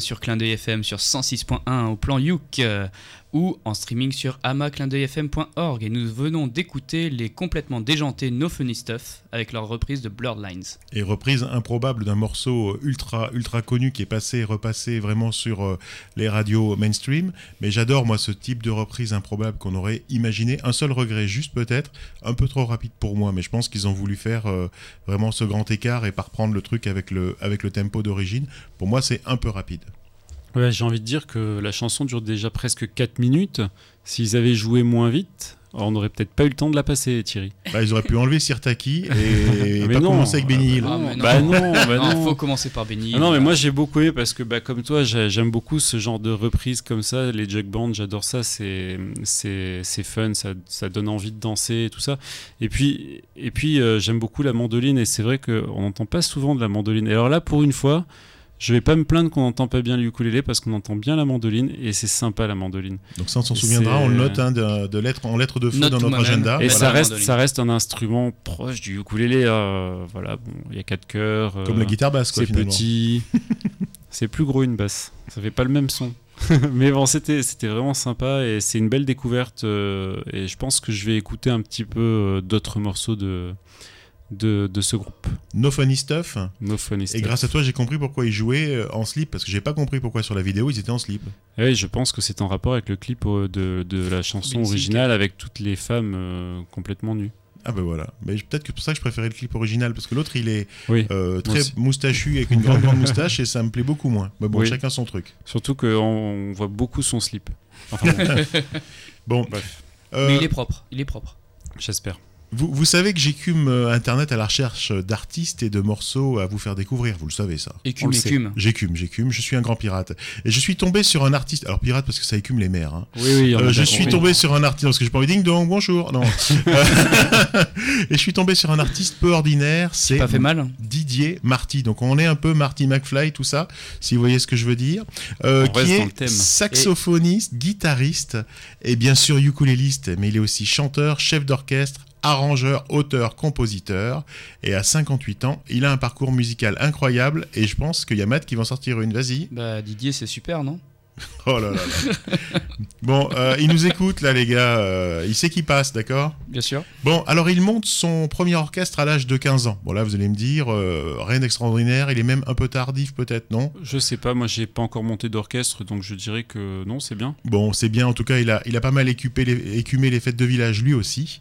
sur Clin d'œil FM sur 106.1 au plan Youk. Euh, ou en streaming sur amaclindeuilfm.org et nous venons d'écouter les complètement déjantés No Funny Stuff avec leur reprise de Blurred Lines. Et reprise improbable d'un morceau ultra ultra connu qui est passé et repassé vraiment sur euh, les radios mainstream. Mais j'adore moi ce type de reprise improbable qu'on aurait imaginé. Un seul regret, juste peut-être un peu trop rapide pour moi, mais je pense qu'ils ont voulu faire euh, vraiment ce grand écart et pas reprendre le truc avec le avec le tempo d'origine. Pour moi, c'est un peu rapide. Ouais, j'ai envie de dire que la chanson dure déjà presque 4 minutes. S'ils avaient joué moins vite, on n'aurait peut-être pas eu le temps de la passer, Thierry. Bah, ils auraient pu enlever Sirtaki et mais pas non. commencer avec Benny Hill. Ah, mais Bah non, bah Non, non. faut commencer par Benny. Ah non, mais moi j'ai beaucoup aimé parce que bah, comme toi, j'ai- j'aime beaucoup ce genre de reprise comme ça. Les jug bands, j'adore ça. C'est c'est c'est fun, ça, ça donne envie de danser et tout ça. Et puis et puis euh, j'aime beaucoup la mandoline et c'est vrai qu'on n'entend pas souvent de la mandoline. Et alors là, pour une fois, je vais pas me plaindre qu'on n'entend pas bien le ukulélé parce qu'on entend bien la mandoline et c'est sympa la mandoline. Donc ça, on s'en souviendra. On le note hein, de, de lettres en lettres de feu Note dans to notre agenda. Et Voilà, ça reste mandoline. ça reste un instrument proche du ukulélé. euh, voilà, bon, il y a quatre chœurs. euh, Comme la guitare basse, quoi, C'est petit. c'est plus gros une basse. Ça fait pas le même son. Mais bon, c'était c'était vraiment sympa et c'est une belle découverte. euh, et je pense que je vais écouter un petit peu euh, d'autres morceaux de, de, de ce groupe. No Funny Stuff. No Funny Et Stuff. grâce à toi, j'ai compris pourquoi ils jouaient euh, en slip, parce que j'ai pas compris pourquoi sur la vidéo ils étaient en slip. Et oui, je pense que c'est en rapport avec le clip euh, de, de la chanson originale avec toutes les femmes euh, complètement nues. Ah ben voilà. Mais peut-être que c'est pour ça que je préférais le clip original, parce que l'autre il est Oui. euh, très moustachu avec une grande grande moustache et ça me plaît beaucoup moins. Mais bon, Oui. chacun son truc. Surtout qu'on on voit beaucoup son slip. Enfin bon, Bon, bref, euh, Mais il est propre, il est propre. j'espère. Vous, vous savez que j'écume euh, Internet à la recherche d'artistes et de morceaux à vous faire découvrir. Vous le savez ça. Écume, écume. J'écume, j'écume. Je suis un grand pirate. Et je suis tombé sur un artiste. Alors pirate parce que ça écume les mers. hein. Oui, oui, Euh, a je suis tombé sur un artiste parce que j'ai pas envie de ding dong bonjour non et je suis tombé sur un artiste peu ordinaire c'est Pas fait mal Didier Marty donc on est un peu Marty McFly tout ça si vous voyez ce que je veux dire Euh, On reste qui dans est le thème. saxophoniste guitariste et bien sûr ukuléliste mais il est aussi chanteur chef d'orchestre arrangeur, auteur, compositeur, et à 58 ans, il a un parcours musical incroyable, et je pense qu'il y a Matt qui va en sortir une, vas-y. Bah Didier c'est super non? Oh là là là. bon, euh, il nous écoute là les gars, euh, il sait qui passe, d'accord? Bien sûr. Bon, alors il monte son premier orchestre à l'âge de 15 ans. Bon là vous allez me dire, euh, rien d'extraordinaire, il est même un peu tardif peut-être, non? Je sais pas, moi j'ai pas encore monté d'orchestre, donc je dirais que non, c'est bien. Bon, c'est bien, en tout cas il a, il a pas mal écupé les- écumé les fêtes de village lui aussi.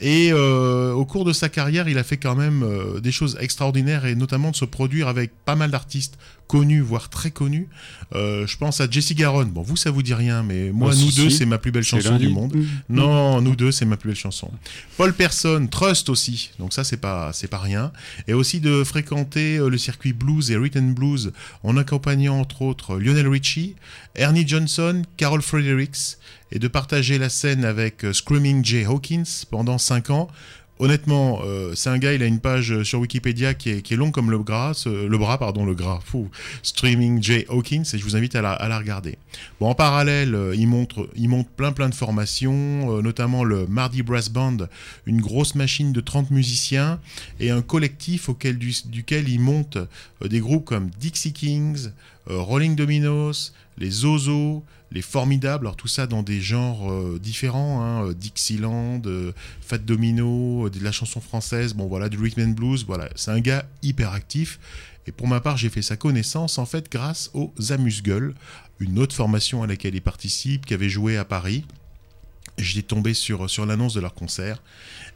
Et au cours de sa carrière, il a fait quand même des choses extraordinaires et notamment de se produire avec pas mal d'artistes connus, voire très connus. Euh, je pense à Jessie Garonne. Bon, vous ça vous dit rien, mais moi, Oh, nous si, deux, si. c'est ma plus belle chanson du monde. Mm. Non, nous deux, c'est ma plus belle chanson. Paul Person, Trust aussi. Donc ça, c'est pas, c'est pas rien. Et aussi de fréquenter euh, le circuit blues et rhythm blues en accompagnant entre autres Lionel Richie, Ernie Johnson, Carol Fredericks et de partager la scène avec euh, Screaming Jay Hawkins pendant 5 ans. Honnêtement, euh, c'est un gars, il a une page euh, sur Wikipédia qui est, longue comme le bras, le bras, pardon, le gras, fou, Streaming Jay Hawkins, et je vous invite à la, regarder. Bon, en parallèle, euh, il montre, plein plein de formations, notamment le Mardi Brass Band, une grosse machine de 30 musiciens, et un collectif auquel, du- duquel il monte des groupes comme Dixie Kings, Rolling Dominos, les Zozo, les Formidables, alors tout ça dans des genres euh, différents, hein, euh, Dixieland, euh, Fat Domino, de la chanson française, bon voilà, du rhythm and blues, voilà, c'est un gars hyper actif. Et pour ma part, j'ai fait sa connaissance en fait grâce aux Amuse-Gueules, une autre formation à laquelle il participe, qui avait joué à Paris. J'étais tombé sur, sur l'annonce de leur concert.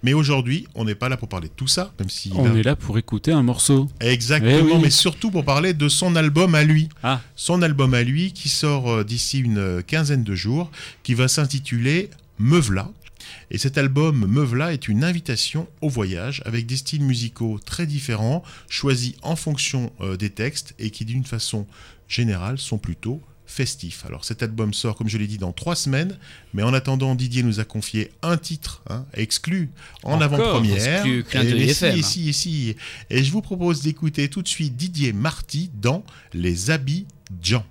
Mais aujourd'hui, on n'est pas là pour parler de tout ça, même si... On est là pour écouter un morceau. Exactement, Eh oui. mais surtout pour parler de son album à lui. Ah. Son album à lui qui sort euh, d'ici une euh, quinzaine de jours, qui va s'intituler Meuvla. Et cet album Meuvla est une invitation au voyage avec des styles musicaux très différents, choisis en fonction euh, des textes et qui d'une façon générale sont plutôt festifs. Alors cet album sort, comme je l'ai dit, dans trois semaines, mais en attendant, Didier nous a confié un titre hein, exclu en avant-première. Et- si, et si, et si. Et je vous propose d'écouter tout de suite Didier Marty dans Les Habits Jean.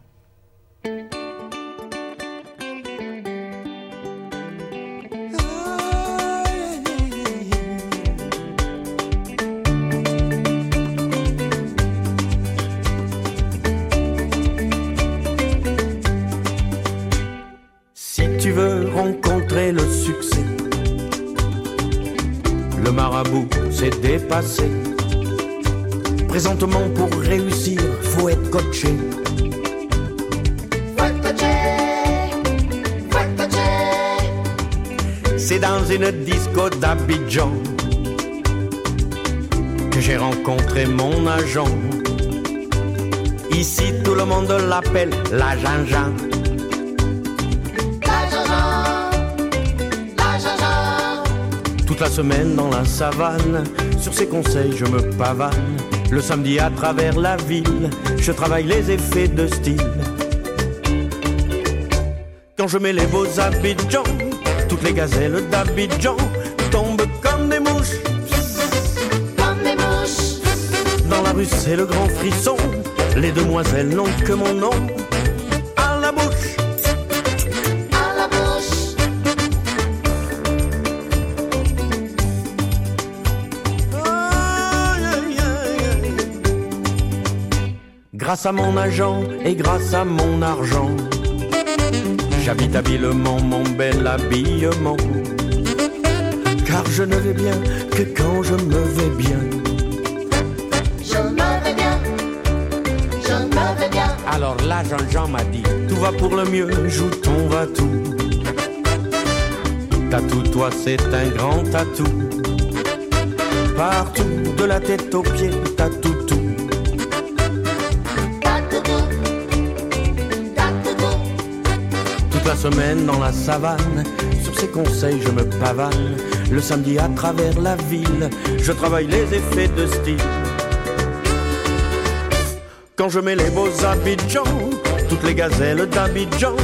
Succès. Le marabout s'est dépassé. Présentement, pour réussir, faut être coaché. C'est dans une disco d'Abidjan que j'ai rencontré mon agent. Ici, tout le monde l'appelle la Jean-Jean. Toute la semaine dans la savane, sur ses conseils je me pavane. Le samedi à travers la ville, je travaille les effets de style. Quand je mets les beaux Abidjan, toutes les gazelles d'Abidjan tombent comme des mouches. Comme des mouches, Dans la rue, c'est le grand frisson. Les demoiselles n'ont que mon nom Grâce à mon agent et grâce à mon argent, j'habite habilement mon bel habillement. Car je ne vais bien que quand je me vais bien. Je me vais bien, je me vais bien. Alors là, Jean-Jean m'a dit Tout va pour le mieux, joue ton va-tout. Tatou, toi, c'est un grand tatou. Partout, de la tête aux pieds, tatou, semaine dans la savane, sur ses conseils, je me pavane. Le samedi à travers la ville, je travaille les effets de style. Quand je mets les beaux Abidjan, toutes les gazelles d'Abidjan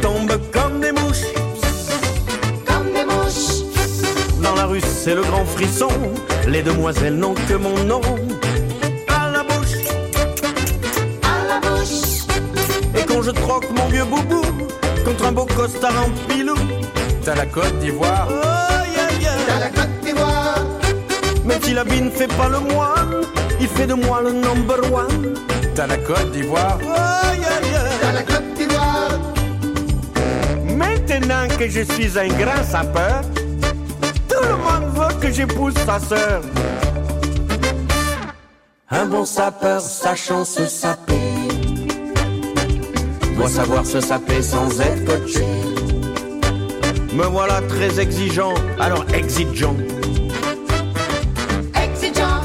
tombent comme des mouches. comme des mouches. Dans la rue, c'est le grand frisson. Les demoiselles n'ont que mon nom à la bouche. à la bouche. Et quand je troque mon vieux boubou contre un beau costard en pilou, T'as la Côte d'Ivoire. oh yeah yeah. la Côte d'Ivoire, la vie ne fait pas le moine, il fait de moi le number one. T'as la Côte d'Ivoire. Oh yeah yeah. la Côte d'Ivoire. Maintenant que je suis un grand sapeur, tout le monde veut que j'épouse sa sœur. Un bon sapeur sachant se saper doit savoir se saper sans être coaché. Me voilà très exigeant, alors exigeant. Exigeant,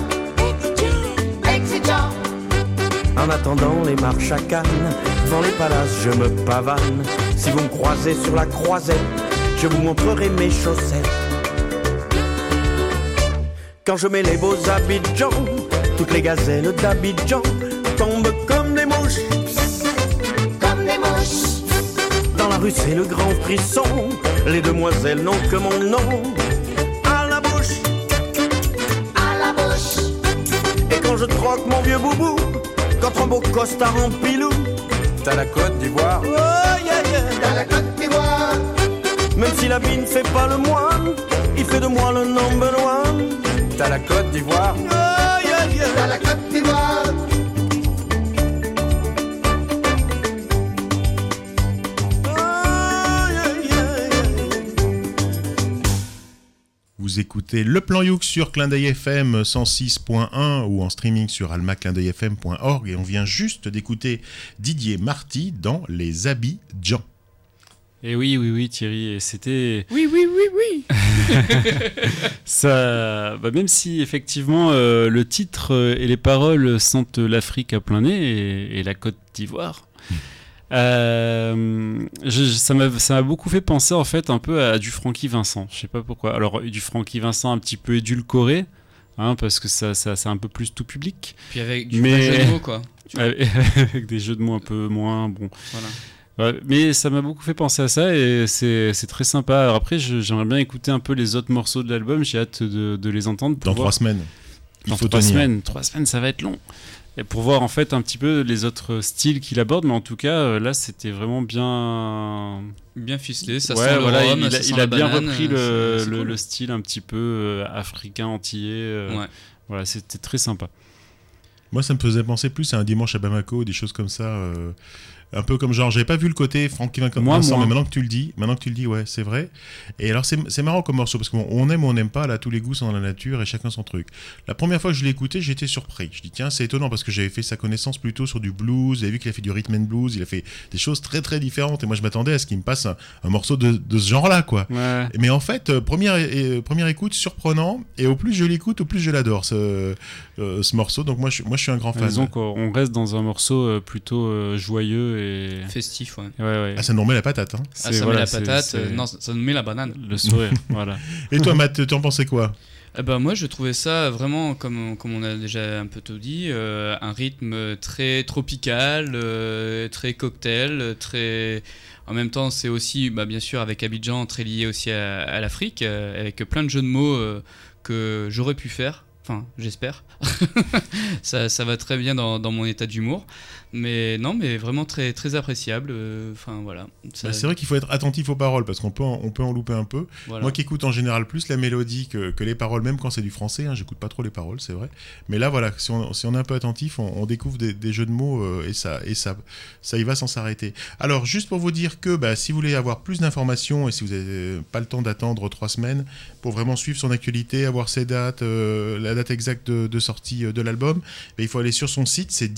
exigeant, En attendant les marches à Cannes, devant les palaces, je me pavane. Si vous me croisez sur la croisette, je vous montrerai mes chaussettes. Quand je mets les beaux Abidjan, toutes les gazelles d'Abidjan tombent C'est le grand frisson. Les demoiselles n'ont que mon nom à la bouche. à la bouche. Et quand je troque mon vieux boubou contre un beau costard en pilou, T'as la Côte d'Ivoire. oh yeah yeah. la Côte d'Ivoire, Même si la vie ne fait pas le moine, il fait de moi le number one. T'as la Côte d'Ivoire. Oh, Vous écoutez Le Plan Youk sur Clin d'œil FM 106.1 ou en streaming sur almaclindeuilfm.org et on vient juste d'écouter Didier Marty dans Les Habits Jean. Et oui, oui, oui, Thierry, et c'était. Oui, oui, oui, oui. Ça, bah, même si effectivement euh, le titre et les paroles sentent l'Afrique à plein nez et, et la Côte d'Ivoire, euh, je- ça m'a beaucoup fait penser en fait un peu à du Francky Vincent. Je sais pas pourquoi. Alors du Francky Vincent un petit peu édulcoré, hein, parce que ça, ça c'est un peu plus tout public, Puis avec du Mais- jeu de mots, quoi. avec des jeux de mots un peu moins bons. Voilà. Ouais, mais ça m'a beaucoup fait penser à ça et c'est très sympa. Alors après, j'aimerais bien écouter un peu les autres morceaux de l'album. J'ai hâte de, de les entendre. Dans voir- trois semaines. Il dans faut trois tenir. semaines. Trois semaines, ça va être long. Et pour voir en fait un petit peu les autres styles qu'il aborde, mais en tout cas euh, là c'était vraiment bien. Bien ficelé, ça Ouais, sent le voilà, rhum, il, ça a, sent il bien banane, repris le, le- cool. le style un petit peu euh, africain antillais. euh, Ouais. Voilà, c'était très sympa. Moi, ça me faisait penser plus à un dimanche à Bamako, des choses comme ça. euh, Un peu comme genre, j'avais pas vu le côté Frankie Vincent, Moi, Vincent, moi. mais maintenant que tu le dis, maintenant que tu le dis, ouais, c'est vrai. Et alors, c'est marrant comme morceau parce qu'on on aime ou on n'aime pas, là, tous les goûts sont dans la nature et chacun son truc. La première fois que je l'ai écouté, j'étais surpris. Je dis, tiens, c'est étonnant parce que j'avais fait sa connaissance plutôt sur du blues. J'avais vu qu'il a fait du rhythm and blues, il a fait des choses très très différentes. Et moi, je m'attendais à ce qu'il me passe un, un morceau de, de ce genre-là, quoi. Ouais. Mais en fait, euh, première, euh, première écoute, surprenant. Et au plus je l'écoute, au plus je l'adore, ce, euh, ce morceau. Donc moi je, moi, je suis un grand fan. Disons qu'on reste dans un morceau plutôt joyeux et. Festif, ouais. Ouais, ouais. Ah, ça nous remet la patate. Hein. Ah, ça voilà, met la patate, euh, non, ça ça nous met la banane. Le sourire, voilà. Et toi, Matt, tu en pensais quoi? Eh ben, moi, je trouvais ça vraiment, comme, comme on a déjà un peu tout dit, euh, un rythme très tropical, euh, très cocktail, très. En même temps, c'est aussi, bah, bien sûr, avec Abidjan, très lié aussi à, à l'Afrique, euh, avec plein de jeux de mots euh, que j'aurais pu faire. Enfin, j'espère. ça, ça va très bien dans, dans mon état d'humour. Mais non, mais vraiment très, très appréciable. euh, Enfin, voilà. Ça- Bah, C'est vrai qu'il faut être attentif aux paroles parce qu'on peut, en- on peut en louper un peu. voilà. Moi qui écoute en général plus la mélodie que, que les paroles, même quand c'est du français, hein, j'écoute pas trop les paroles, c'est vrai. Mais là, voilà, si on, si on est un peu attentif, on, on découvre des, des jeux de mots euh, et, ça, et ça, ça y va sans s'arrêter. Alors, juste pour vous dire que bah, si vous voulez avoir plus d'informations et si vous n'avez pas le temps d'attendre trois semaines pour vraiment suivre son actualité, avoir ses dates, euh, la date exacte de, de sortie de l'album, bah, il faut aller sur son site, c'est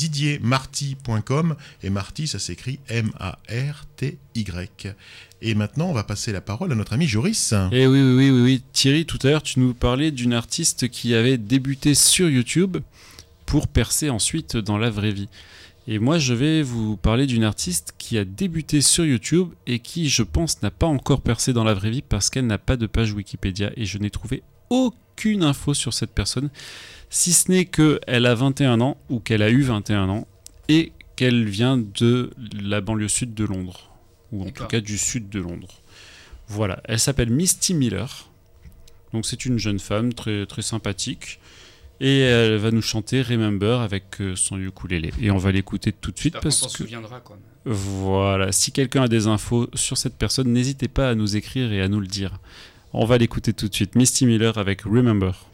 et Marty, ça s'écrit M-A-R-T-Y. Et maintenant, on va passer la parole à notre ami Joris. Et oui, oui, oui, oui, oui. Thierry, tout à l'heure, tu nous parlais d'une artiste qui avait débuté sur YouTube pour percer ensuite dans la vraie vie. Et moi, je vais vous parler d'une artiste qui a débuté sur YouTube et qui, je pense, n'a pas encore percé dans la vraie vie parce qu'elle n'a pas de page Wikipédia et je n'ai trouvé aucune info sur cette personne, si ce n'est qu'elle a 21 ans ou qu'elle a eu 21 ans et qu'elle vient de la banlieue sud de Londres, ou en tout cas du sud de Londres. Voilà, elle s'appelle Misty Miller. Donc c'est une jeune femme très, très sympathique. Et elle va nous chanter Remember avec euh, son ukulélé. Et on va l'écouter tout de suite parce que... souviendra, quoi. Voilà, si quelqu'un a des infos sur cette personne, n'hésitez pas à nous écrire et à nous le dire. On va l'écouter tout de suite. Misty Miller avec Remember.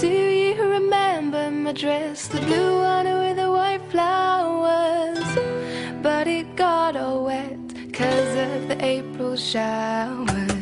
Do you remember my dress, the blue one with the white flowers? But it got all wet cause of the April showers.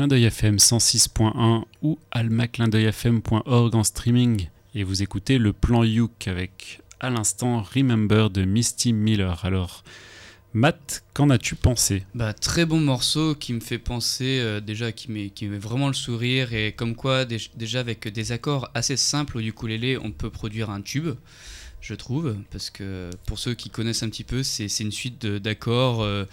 Clin d'œil FM 106.1 ou almaclindeuilfm.org en streaming et vous écoutez le plan Youk avec à l'instant Remember de Misty Miller. Alors, Matt, qu'en as-tu pensé? Bah, très bon morceau qui me fait penser euh, déjà, qui met, met vraiment le sourire et comme quoi dé- déjà avec des accords assez simples au ukulélé, on peut produire un tube, je trouve, parce que pour ceux qui connaissent un petit peu, c'est une suite d'accords euh,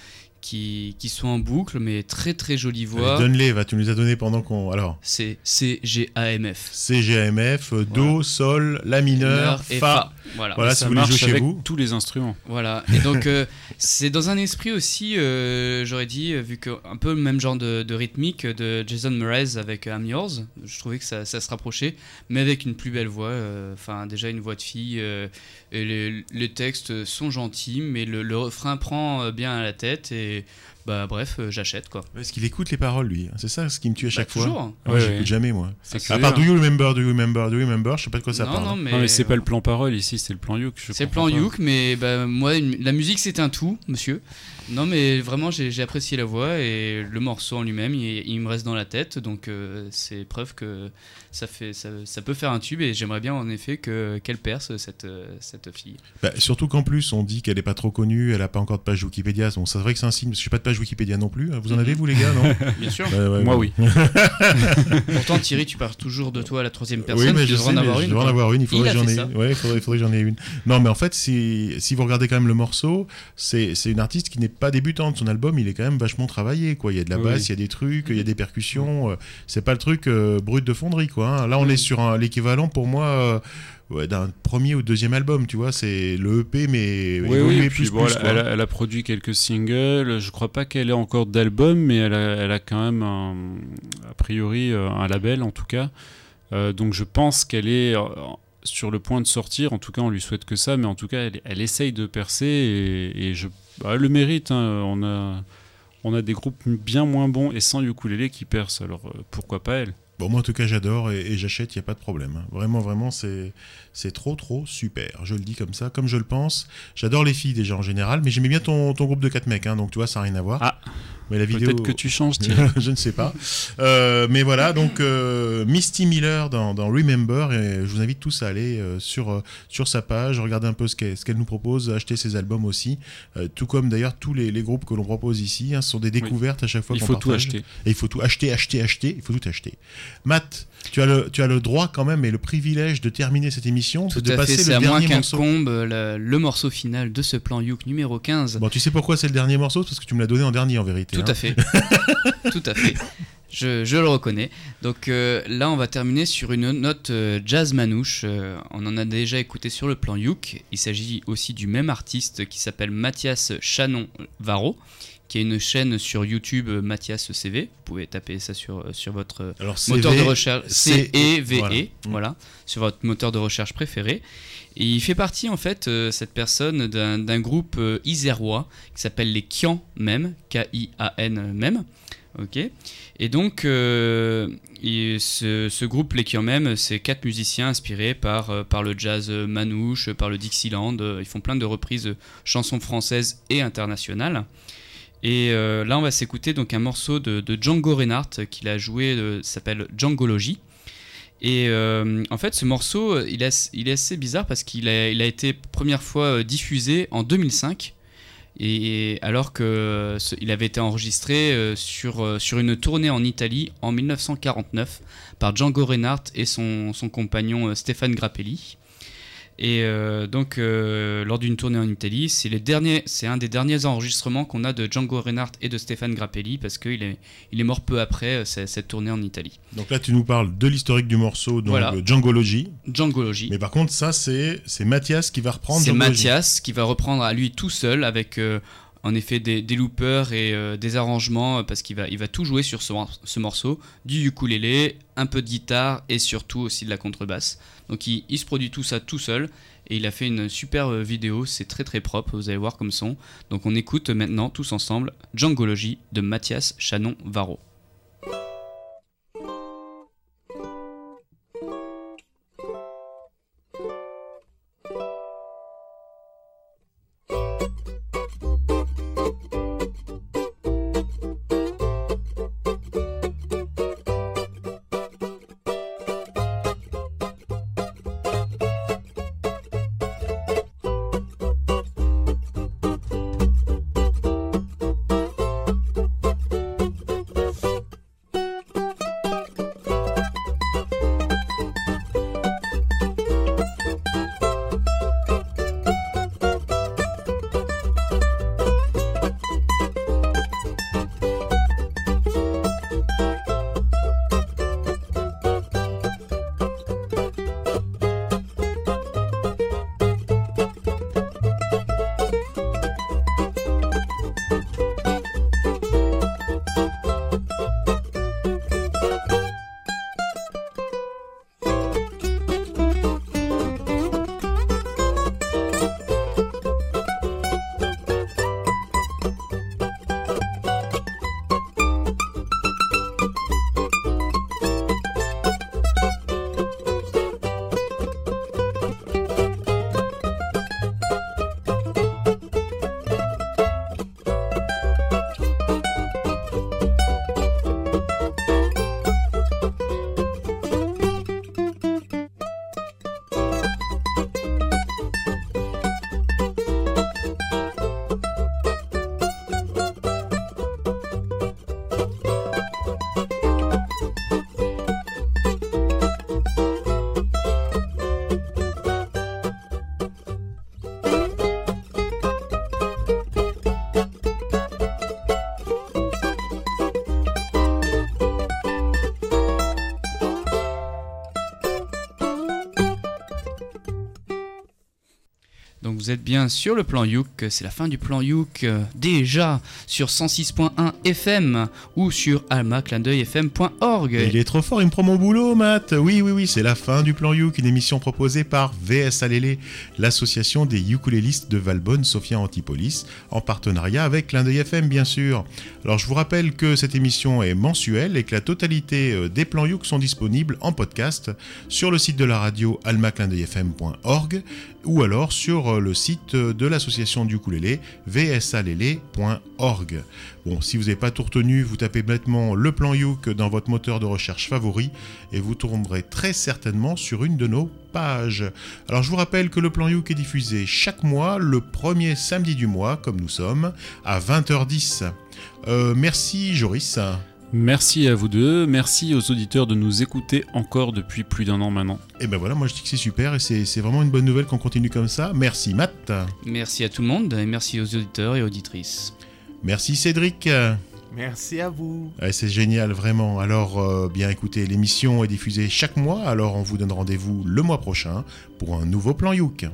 qui, qui sont en boucle, mais très très jolie voix. Donne-les, va, tu nous les as donné pendant qu'on. Alors, C'est C-G-A-M-F. C, G, A, M, F, euh, Do, Sol, La mineur, et Fa. Voilà. Voilà, Ça si vous marche jouez chez avec vous. tous les instruments. Voilà, et donc euh, c'est dans un esprit aussi, euh, j'aurais dit, euh, vu que un peu le même genre de, de rythmique de Jason Mraz avec I'm Yours, je trouvais que ça, ça se rapprochait, mais avec une plus belle voix, euh, enfin déjà une voix de fille, euh, et les, les textes sont gentils, mais le, le refrain prend bien à la tête, et bah bref, euh, j'achète quoi. Parce qu'il écoute les paroles, lui. C'est ça ce qui me tue à chaque Bah, fois. toujours. Ah, Ouais, j'écoute ouais. jamais, moi. À part Do You Remember, Do You Remember, Do You Remember, je sais pas de quoi ça non, parle. non, mais, Non, mais c'est pas le plan parole ici, c'est le plan Youk. C'est le plan. Youk, mais bah, moi, une- la musique c'est un tout, monsieur. Non, mais vraiment, j'ai apprécié la voix et le morceau en lui-même, il, il me reste dans la tête, donc euh, c'est preuve que ça, fait, ça, ça peut faire un tube et j'aimerais bien en effet que- qu'elle perce cette, cette fille. Bah, surtout qu'en plus, on dit qu'elle est pas trop connue, elle a pas encore de page Wikipédia. Bon, c'est vrai que c'est un signe, parce que j'ai pas de page Wikipédia non plus. Vous en avez, vous, les gars, non? Bien sûr. Ouais, Moi, ouais. oui. Pourtant, Thierry, tu parles toujours de toi à la troisième personne. Oui, mais tu je devrais sais, en avoir je une. devrais en quoi. avoir une. Il faudrait que j'en ai. ça. Ouais, il faudrait, il faudrait que j'en ai une. Non, mais en fait, si, si vous regardez quand même le morceau, c'est c'est une artiste qui n'est pas débutante. Son album, il est quand même vachement travaillé. Quoi. Il y a de la basse, oui. il y a des trucs, il y a des percussions. euh, C'est pas le truc euh, brut de fonderie, quoi. hein. Là, on Oui. est sur l'équivalent pour moi. euh, ouais, d'un premier ou deuxième album, tu vois, c'est le EP mais Oui, oui, et puis plus bon, plus, elle, a, produit quelques singles. Je crois pas qu'elle ait encore d'album, mais elle a, elle a quand même, un- a priori, un label en tout cas. Euh, donc je pense qu'elle est sur le point de sortir. En tout cas, on lui souhaite que ça, mais en tout cas, elle, elle essaye de percer et, je, bah, elle le mérite. hein. On a, on a des groupes bien moins bons et sans ukulélé qui percent. Alors euh, pourquoi pas elle? Bon, moi en tout cas j'adore et, et j'achète, il n'y a pas de problème. hein. Vraiment, vraiment, c'est c'est trop, trop super. Je le dis comme ça, comme je le pense. J'adore les filles déjà en général, mais j'aimais bien ton, ton groupe de 4 mecs, hein, donc tu vois, ça n'a rien à voir. Ah, mais la vidéo. Peut-être que tu changes, je ne sais pas. Euh, mais voilà, donc euh, Misty Miller dans, dans Remember, et je vous invite tous à aller euh, sur, sur sa page, regarder un peu ce qu'elle ce qu'elle nous propose, acheter ses albums aussi, tout comme d'ailleurs tous les, les groupes que l'on propose ici. hein, ce sont des découvertes à chaque fois Il qu'on faut tout acheter. Et il faut tout acheter, acheter, acheter, il faut tout acheter. Matt, tu as le, tu as le droit quand même et le privilège de terminer cette émission, Tout de à passer fait, c'est le à moins dernier qu'un morceau. combe le, le morceau final de ce plan Youk numéro 15. Bon, tu sais pourquoi c'est le dernier morceau? Parce que tu me l'as donné en dernier en vérité. Tout hein. à fait. Tout à fait. Je, je le reconnais. Donc euh, là, on va terminer sur une note euh, jazz manouche. Euh, on en a déjà écouté sur le plan Youk. Il s'agit aussi du même artiste qui s'appelle Mathias Chanon Varro, qui a une chaîne sur YouTube euh, Mathias CV. Vous pouvez taper ça sur, euh, sur votre euh, moteur de recherche C- C-E-V-E, voilà. voilà. sur votre moteur de recherche préféré. Et il fait partie, en fait, euh, cette personne, d'un groupe euh, isérois qui s'appelle les Kian même, K-I-A-N même. Ok. Et donc, euh, et ce, ce groupe, les Kian même, c'est quatre musiciens inspirés par, par le jazz manouche, par le Dixieland. Ils font plein de reprises chansons françaises et internationales. Et euh, là, on va s'écouter donc un morceau de, Django Reinhardt qu'il a joué, euh, s'appelle Djangology. Et euh, en fait, ce morceau, il est, assez bizarre parce qu'il a, été première fois diffusé en 2005. Et alors que euh, ce- il avait été enregistré sur, une tournée en Italie en 1949 par Django Reinhardt et son, compagnon Stéphane Grappelli. Et euh, donc, euh, lors d'une tournée en Italie, c'est un des derniers enregistrements qu'on a de Django Reinhardt et de Stéphane Grappelli parce qu'il est, il est mort peu après euh, cette, tournée en Italie. Donc là, tu nous parles de l'historique du morceau, donc Voilà. Djangology. Djangology. Mais par contre, ça, c'est c'est Mathias qui va reprendre C'est. Mathias qui va reprendre à lui tout seul avec en effet des, des loopers et euh, des arrangements euh, parce qu'il va, tout jouer sur ce, mor- ce morceau, du ukulélé, un peu de guitare et surtout aussi de la contrebasse. Donc il, se produit tout ça tout seul et il a fait une super euh, vidéo, c'est très très propre, vous allez voir comme son. Donc on écoute maintenant tous ensemble Djangology de Mathias Chanon Varro. Vous êtes bien sur le plan Youk. C'est la fin du plan Youk euh, déjà sur 106.1 FM ou sur almaclindeuilfm.org. Il est trop fort, il me prend mon boulot, Matt. Oui, oui, oui, c'est la fin du Plan Youk, une émission proposée par VS Alélé, l'association des ukulélistes de Valbonne, Sophia Antipolis, en partenariat avec Clin d'œil FM, bien sûr. Alors, je vous rappelle que cette émission est mensuelle et que la totalité euh, des Plans Youk sont disponibles en podcast sur le site de la radio almaclindeuilfm.org ou alors sur euh, le site euh, de l'association du ukulélé vsalélé.org. Bon, si vous n'avez pas tout retenu, vous tapez bêtement le plan Youk dans votre moteur de recherche favori et vous tomberez très certainement sur une de nos pages. Alors je vous rappelle que le plan Youk est diffusé chaque mois, le premier samedi du mois, comme nous sommes, à 20h10. Euh, merci Joris. Merci à vous deux, merci aux auditeurs de nous écouter encore depuis plus d'un an maintenant. Et ben voilà, moi je dis que c'est super et c'est vraiment une bonne nouvelle qu'on continue comme ça. Merci Matt. Merci à tout le monde et merci aux auditeurs et auditrices. Merci Cédric. Merci à vous. Ouais, c'est génial, vraiment. Alors, euh, bien écoutez, l'émission est diffusée chaque mois, alors on vous donne rendez-vous le mois prochain pour un nouveau plan Youk.